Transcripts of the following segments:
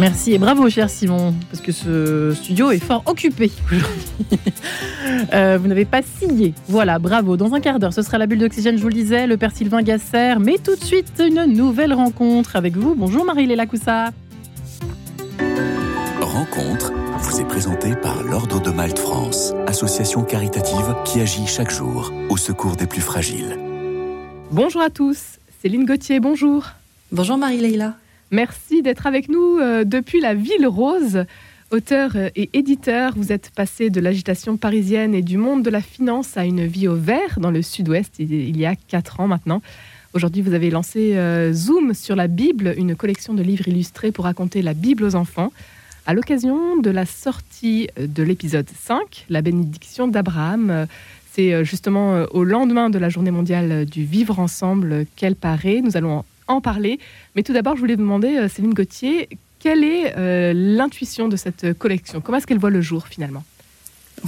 Merci et bravo, cher Simon, parce que ce studio est fort occupé aujourd'hui. Euh, vous n'avez pas signé. Voilà, bravo. Dans un quart d'heure, ce sera la bulle d'oxygène, je vous le disais, le père Sylvain Gasser. Mais tout de suite, une nouvelle rencontre avec vous. Bonjour Marie-Léla Coussa. Rencontre vous est présentée par l'Ordre de Malte France, association caritative qui agit chaque jour au secours des plus fragiles. Bonjour à tous. Céline Gauthier, bonjour. Bonjour Marie-Leila. Merci d'être avec nous euh, depuis la Ville Rose. Auteur euh, et éditeur, vous êtes passé de l'agitation parisienne et du monde de la finance à une vie au vert dans le sud-ouest il y a quatre ans maintenant. Aujourd'hui, vous avez lancé euh, Zoom sur la Bible, une collection de livres illustrés pour raconter la Bible aux enfants. À l'occasion de la sortie de l'épisode 5, la bénédiction d'Abraham, c'est justement au lendemain de la journée mondiale du vivre ensemble qu'elle paraît. Nous allons en parler. Mais tout d'abord, je voulais demander, euh, Céline Gauthier, quelle est euh, l'intuition de cette collection? Comment est-ce qu'elle voit le jour finalement?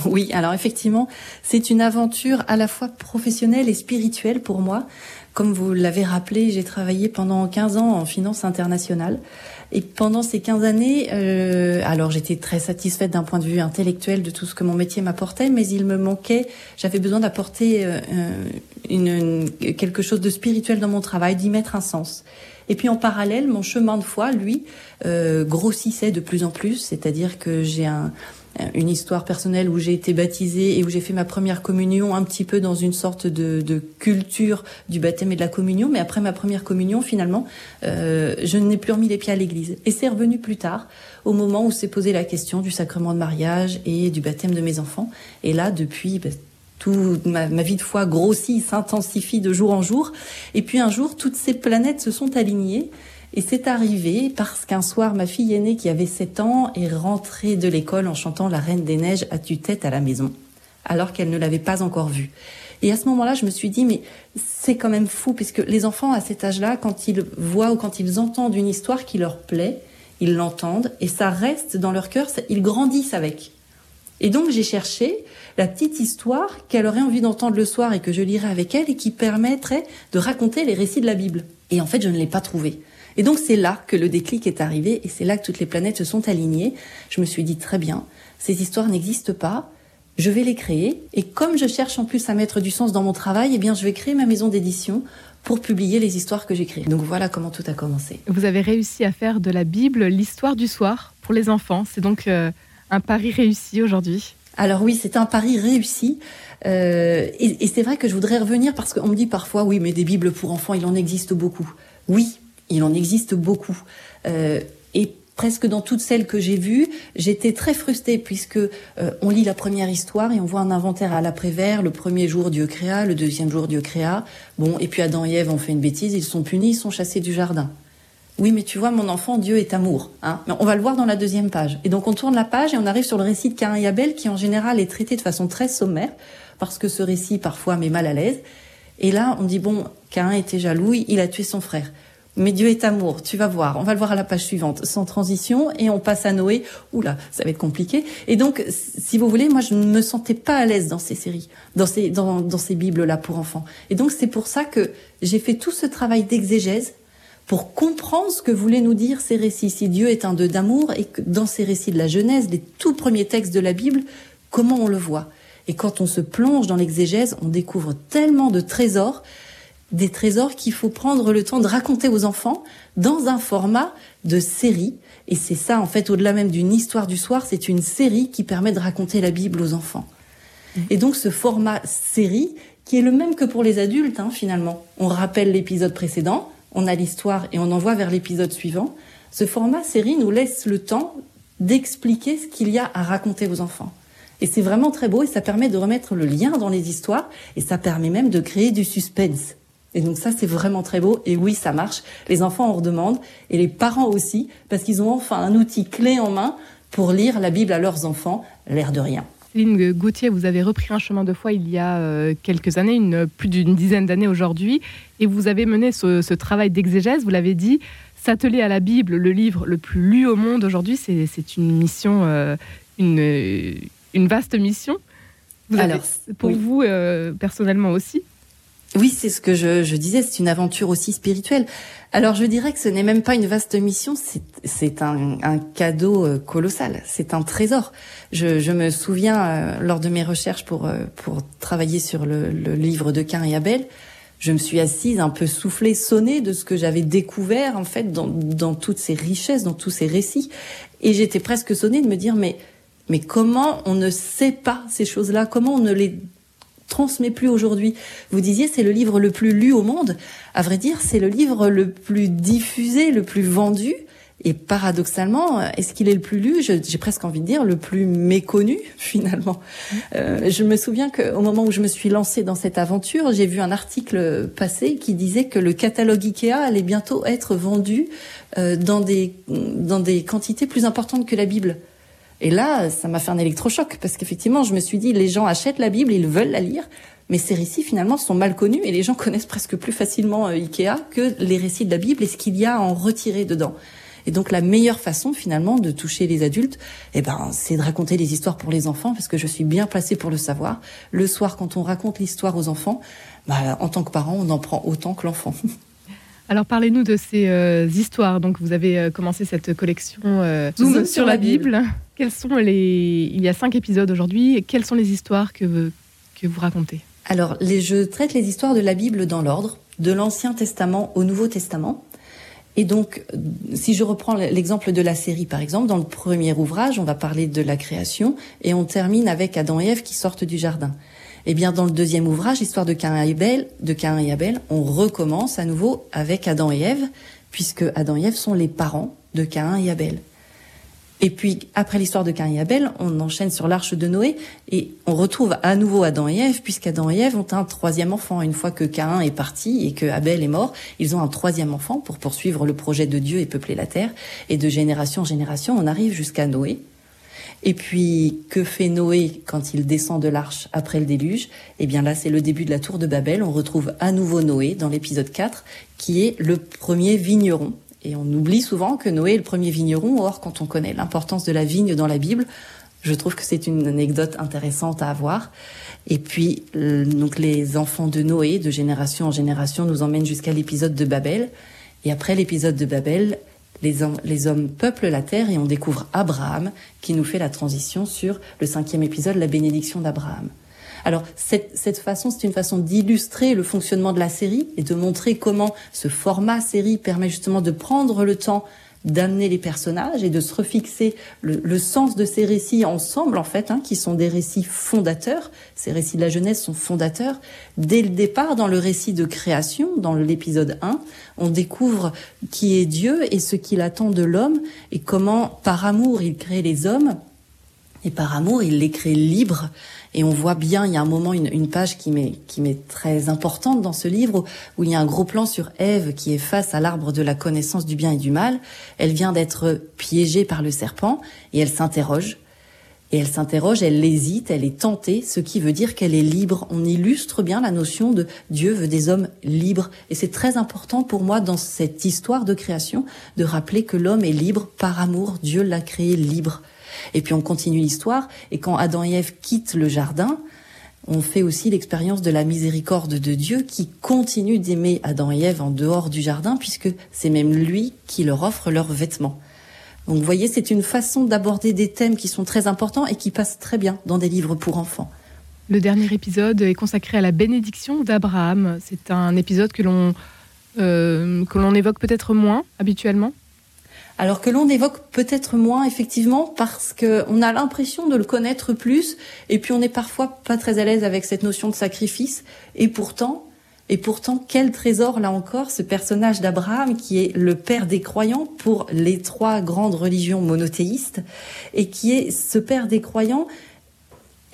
Oui, alors effectivement, c'est une aventure à la fois professionnelle et spirituelle pour moi. Comme vous l'avez rappelé, j'ai travaillé pendant 15 ans en finance internationale. Et pendant ces 15 années, euh, alors j'étais très satisfaite d'un point de vue intellectuel de tout ce que mon métier m'apportait, mais il me manquait, j'avais besoin d'apporter euh, une, quelque chose de spirituel dans mon travail, d'y mettre un sens. Et puis en parallèle, mon chemin de foi, lui, euh, grossissait de plus en plus, c'est-à-dire que j'ai un, une histoire personnelle où j'ai été baptisée et où j'ai fait ma première communion un petit peu dans une sorte de, de, culture du baptême et de la communion. Mais après ma première communion, finalement, euh, je n'ai plus remis les pieds à l'église. Et c'est revenu plus tard, au moment où s'est posé la question du sacrement de mariage et du baptême de mes enfants. Et là, depuis... Ben, toute ma, ma, vie de foi grossit, s'intensifie de jour en jour. Et puis un jour, toutes ces planètes se sont alignées et c'est arrivé parce qu'un soir, ma fille aînée, qui avait 7 ans, est rentrée de l'école en chantant La Reine des Neiges à tue-tête à la maison, alors qu'elle ne l'avait pas encore vue. Et à ce moment-là, je me suis dit, mais c'est quand même fou, puisque les enfants à cet âge-là, quand ils voient ou quand ils entendent une histoire qui leur plaît, ils l'entendent et ça reste dans leur cœur, ils grandissent avec. Et donc j'ai cherché la petite histoire qu'elle aurait envie d'entendre le soir et que je lirais avec elle et qui permettrait de raconter les récits de la Bible. Et en fait, je ne l'ai pas trouvée. Et donc c'est là que le déclic est arrivé et c'est là que toutes les planètes se sont alignées. Je me suis dit très bien, ces histoires n'existent pas, je vais les créer et comme je cherche en plus à mettre du sens dans mon travail, eh bien je vais créer ma maison d'édition pour publier les histoires que créées. Donc voilà comment tout a commencé. Vous avez réussi à faire de la Bible l'histoire du soir pour les enfants. C'est donc euh, un pari réussi aujourd'hui. Alors oui, c'est un pari réussi. Euh, et, et c'est vrai que je voudrais revenir parce qu'on me dit parfois, oui, mais des Bibles pour enfants, il en existe beaucoup. Oui, il en existe beaucoup. Euh, et presque dans toutes celles que j'ai vues, j'étais très frustrée puisque euh, on lit la première histoire et on voit un inventaire à l'après-vert. Le premier jour, Dieu créa. Le deuxième jour, Dieu créa. Bon, et puis Adam et Ève ont fait une bêtise. Ils sont punis. Ils sont chassés du jardin. Oui, mais tu vois, mon enfant, Dieu est amour. Hein mais on va le voir dans la deuxième page. Et donc on tourne la page et on arrive sur le récit de Cain et Abel qui en général est traité de façon très sommaire parce que ce récit parfois met mal à l'aise. Et là, on dit bon, Cain était jaloux, il a tué son frère. Mais Dieu est amour, tu vas voir. On va le voir à la page suivante, sans transition, et on passe à Noé. Oula, ça va être compliqué. Et donc, si vous voulez, moi, je ne me sentais pas à l'aise dans ces séries, dans ces, dans, dans ces Bibles-là pour enfants. Et donc, c'est pour ça que j'ai fait tout ce travail d'exégèse pour comprendre ce que voulaient nous dire ces récits. Si Dieu est un Dieu d'amour, et que dans ces récits de la Genèse, les tout premiers textes de la Bible, comment on le voit? Et quand on se plonge dans l'exégèse, on découvre tellement de trésors des trésors qu'il faut prendre le temps de raconter aux enfants dans un format de série. Et c'est ça, en fait, au-delà même d'une histoire du soir, c'est une série qui permet de raconter la Bible aux enfants. Mmh. Et donc ce format série, qui est le même que pour les adultes, hein, finalement. On rappelle l'épisode précédent, on a l'histoire et on envoie vers l'épisode suivant. Ce format série nous laisse le temps d'expliquer ce qu'il y a à raconter aux enfants. Et c'est vraiment très beau et ça permet de remettre le lien dans les histoires et ça permet même de créer du suspense. Et donc ça, c'est vraiment très beau. Et oui, ça marche. Les enfants en redemandent et les parents aussi, parce qu'ils ont enfin un outil clé en main pour lire la Bible à leurs enfants, l'air de rien. Céline Gauthier, vous avez repris un chemin de foi il y a euh, quelques années, une, plus d'une dizaine d'années aujourd'hui, et vous avez mené ce, ce travail d'exégèse, vous l'avez dit, s'atteler à la Bible, le livre le plus lu au monde aujourd'hui, c'est une mission, euh, une, une vaste mission. Vous Alors, avez, pour oui. vous, euh, personnellement aussi Oui, c'est ce que je, je disais, c'est une aventure aussi spirituelle. Alors je dirais que ce n'est même pas une vaste mission, c'est un, un, cadeau euh, colossal, c'est un trésor. Je, je me souviens, euh, lors de mes recherches pour, euh, pour travailler sur le, le livre de Cain et Abel, je me suis assise un peu soufflée, sonnée de ce que j'avais découvert en fait dans, dans toutes ces richesses, dans tous ces récits. Et j'étais presque sonnée de me dire mais mais comment on ne sait pas ces choses-là? Comment on ne les transmet plus aujourd'hui. Vous disiez c'est le livre le plus lu au monde. À vrai dire, c'est le livre le plus diffusé, le plus vendu. Et paradoxalement, est-ce qu'il est le plus lu? J'ai presque envie de dire le plus méconnu finalement. Euh, je me souviens qu'au moment où je me suis lancée dans cette aventure, j'ai vu un article passer qui disait que le catalogue Ikea allait bientôt être vendu euh, dans des dans des quantités plus importantes que la Bible. Et là, ça m'a fait un électrochoc parce qu'effectivement, je me suis dit, les gens achètent la Bible, ils veulent la lire, mais ces récits finalement sont mal connus et les gens connaissent presque plus facilement euh, Ikea que les récits de la Bible et ce qu'il y a à en retirer dedans. Et donc la meilleure façon finalement de toucher les adultes, eh ben, c'est de raconter les histoires pour les enfants parce que je suis bien placée pour le savoir. Le soir, quand on raconte l'histoire aux enfants, bah, en tant que parent, on en prend autant que l'enfant. Alors parlez-nous de ces euh, histoires. Donc vous avez euh, commencé cette collection euh, Zoom, sur, la Bible. Quels sont les Il y a cinq épisodes aujourd'hui. Quelles sont les histoires que que vous racontez? Alors les je traite les histoires de la Bible dans l'ordre, de l'Ancien Testament au Nouveau Testament. Et donc, si je reprends l'exemple de la série, par exemple, dans le premier ouvrage, on va parler de la création et on termine avec Adam et Ève qui sortent du jardin. Eh bien, dans le deuxième ouvrage, Histoire de Cain et Abel, de Cain et Abel, on recommence à nouveau avec Adam et Ève, puisque Adam et Ève sont les parents de Cain et Abel. Et puis, après l'histoire de Cain et Abel, on enchaîne sur l'arche de Noé et on retrouve à nouveau Adam et Ève, puisqu'Adam et Ève ont un troisième enfant. Une fois que Cain est parti et que Abel est mort, ils ont un troisième enfant pour poursuivre le projet de Dieu et peupler la terre. Et de génération en génération, on arrive jusqu'à Noé, et puis, que fait Noé quand il descend de l'arche après le déluge? Eh bien là, c'est le début de la tour de Babel. On retrouve à nouveau Noé dans l'épisode 4, qui est le premier vigneron. Et on oublie souvent que Noé est le premier vigneron. Or, quand on connaît l'importance de la vigne dans la Bible, je trouve que c'est une anecdote intéressante à avoir. Et puis, donc les enfants de Noé, de génération en génération, nous emmènent jusqu'à l'épisode de Babel. Et après l'épisode de Babel, les hommes, peuplent la terre et on découvre Abraham qui nous fait la transition sur le cinquième épisode, la bénédiction d'Abraham. Alors cette, façon, c'est une façon d'illustrer le fonctionnement de la série et de montrer comment ce format série permet justement de prendre le temps d'amener les personnages et de se refixer le, sens de ces récits ensemble, en fait, hein, qui sont des récits fondateurs. Ces récits de la jeunesse sont fondateurs. Dès le départ, dans le récit de création, dans l'épisode 1, on découvre qui est Dieu et ce qu'il attend de l'homme et comment, par amour, il crée les hommes et par amour, il les crée libres et on voit bien, il y a un moment, une, une page qui m'est qui m'est très importante dans ce livre où, il y a un gros plan sur Ève qui est face à l'arbre de la connaissance du bien et du mal. Elle vient d'être piégée par le serpent et elle s'interroge. Et elle s'interroge, elle hésite, elle est tentée, ce qui veut dire qu'elle est libre. On illustre bien la notion de Dieu veut des hommes libres. Et c'est très important pour moi dans cette histoire de création de rappeler que l'homme est libre par amour. Dieu l'a créé libre. Et puis on continue l'histoire, et quand Adam et Ève quittent le jardin, on fait aussi l'expérience de la miséricorde de Dieu qui continue d'aimer Adam et Ève en dehors du jardin, puisque c'est même lui qui leur offre leurs vêtements. Donc vous voyez, c'est une façon d'aborder des thèmes qui sont très importants et qui passent très bien dans des livres pour enfants. Le dernier épisode est consacré à la bénédiction d'Abraham. C'est un épisode que l'on euh, que l'on évoque peut-être moins habituellement alors que l'on évoque peut-être moins effectivement parce que on a l'impression de le connaître plus et puis on n'est parfois pas très à l'aise avec cette notion de sacrifice. Et pourtant et pourtant quel trésor là encore ce personnage d'Abraham qui est le père des croyants pour les trois grandes religions monothéistes et qui est ce père des croyants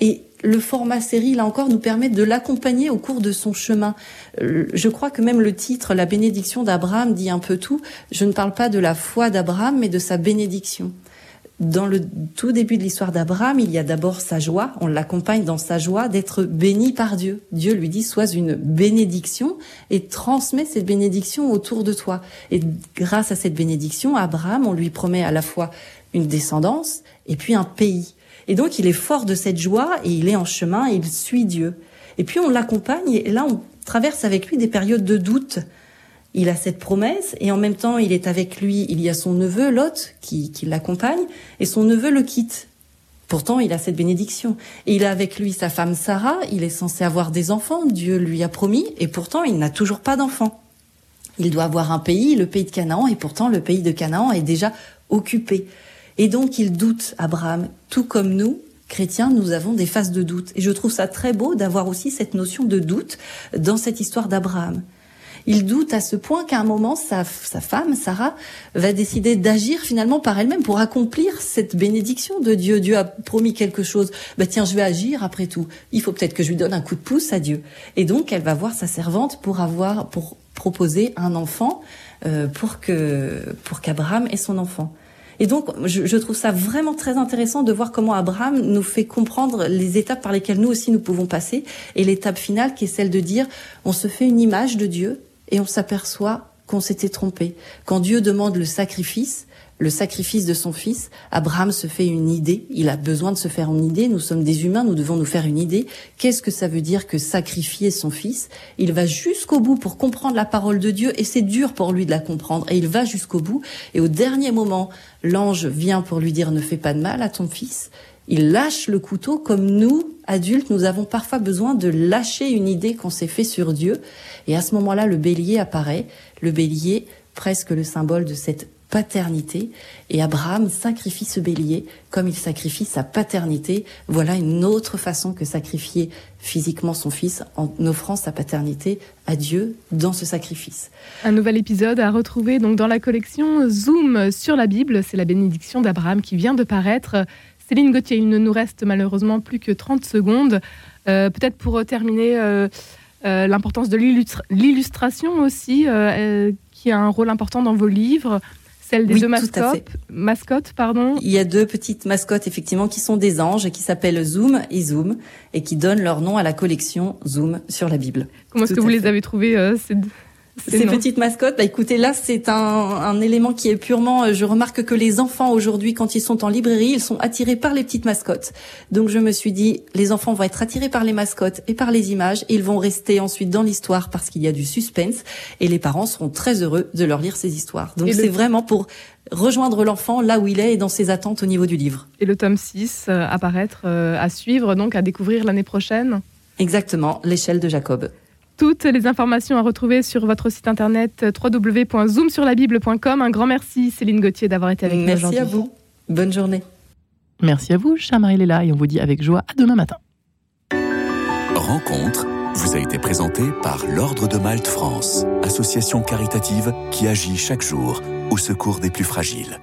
et le format série, là encore, nous permet de l'accompagner au cours de son chemin. Euh, je crois que même le titre, La bénédiction d'Abraham, dit un peu tout. Je ne parle pas de la foi d'Abraham, mais de sa bénédiction. Dans le tout début de l'histoire d'Abraham, il y a d'abord sa joie. On l'accompagne dans sa joie d'être béni par Dieu. Dieu lui dit, sois une bénédiction et transmet cette bénédiction autour de toi. Et grâce à cette bénédiction, Abraham, on lui promet à la fois une descendance et puis un pays. Et donc il est fort de cette joie et il est en chemin et il suit Dieu. Et puis on l'accompagne et là traverse avec lui des périodes de doute. Il a cette promesse et en même temps il est avec lui, il y a son neveu Lot qui, qui l'accompagne et son neveu le quitte. Pourtant il a cette bénédiction. Et il a avec lui sa femme Sarah, il est censé avoir des enfants, Dieu lui a promis et pourtant il n'a toujours pas d'enfants. Il doit avoir un pays, le pays de Canaan et pourtant le pays de Canaan est déjà occupé. Et donc il doute, Abraham, tout comme nous, chrétiens, nous avons des phases de doute. Et je trouve ça très beau d'avoir aussi cette notion de doute dans cette histoire d'Abraham. Il doute à ce point qu'à un moment, sa, femme, Sarah, va décider d'agir finalement par elle-même pour accomplir cette bénédiction de Dieu. Dieu a promis quelque chose. Bah tiens, je vais agir après tout. Il faut peut-être que je lui donne un coup de pouce à Dieu. Et donc, elle va voir sa servante pour avoir, pour proposer un enfant euh, pour que pour qu'Abraham ait son enfant. Et donc, je, je, trouve ça vraiment très intéressant de voir comment Abraham nous fait comprendre les étapes par lesquelles nous aussi nous pouvons passer, et l'étape finale qui est celle de dire, on se fait une image de Dieu, et on s'aperçoit qu'on s'était trompé. Quand Dieu demande le sacrifice, le sacrifice de son fils, Abraham se fait une idée, il a besoin de se faire une idée, nous sommes des humains, nous devons nous faire une idée. Qu'est-ce que ça veut dire que sacrifier son fils? Il va jusqu'au bout pour comprendre la parole de Dieu et c'est dur pour lui de la comprendre et il va jusqu'au bout et au dernier moment, l'ange vient pour lui dire ne fais pas de mal à ton fils. Il lâche le couteau comme nous, adultes, nous avons parfois besoin de lâcher une idée qu'on s'est fait sur Dieu. Et à ce moment-là, le bélier apparaît, le bélier presque le symbole de cette paternité. Et Abraham sacrifie ce bélier comme il sacrifie sa paternité. Voilà une autre façon que sacrifier physiquement son fils en offrant sa paternité à Dieu dans ce sacrifice. Un nouvel épisode à retrouver donc dans la collection Zoom sur la Bible. C'est la bénédiction d'Abraham qui vient de paraître. Céline Gauthier, il ne nous reste malheureusement plus que 30 secondes. Euh, peut-être pour terminer, euh, euh, l'importance de l'illustration aussi, qui a un rôle important dans vos livres celle des deux mascottes, mascottes, pardon. Il y a deux petites mascottes effectivement qui sont des anges et qui s'appellent Zoom et Zoom et qui donnent leur nom à la collection Zoom sur la Bible. Comment est-ce que vous les avez trouvées euh, ces petites mascottes, bah écoutez, là c'est un, un, élément qui est purement. Euh, je remarque que les enfants aujourd'hui, quand ils sont en librairie, ils sont attirés par les petites mascottes. Donc je me suis dit, les enfants vont être attirés par les mascottes et par les images. Ils vont rester ensuite dans l'histoire parce qu'il y a du suspense. Et les parents seront très heureux de leur lire ces histoires. Donc c'est vraiment pour rejoindre l'enfant là où il est et dans ses attentes au niveau du livre. Et le tome 6 euh, apparaître euh, à suivre, donc à découvrir l'année prochaine? Exactement, l'échelle de Jacob. Toutes les informations à retrouver sur votre site internet www.zoomsurlabible.com. Un grand merci Céline Gauthier d'avoir été avec nous aujourd'hui. Merci à vous. Bonne journée. Merci à vous, Marie Léla, et on vous dit avec joie à demain matin. Rencontre vous a été présentée par l'Ordre de Malte France, association caritative qui agit chaque jour au secours des plus fragiles.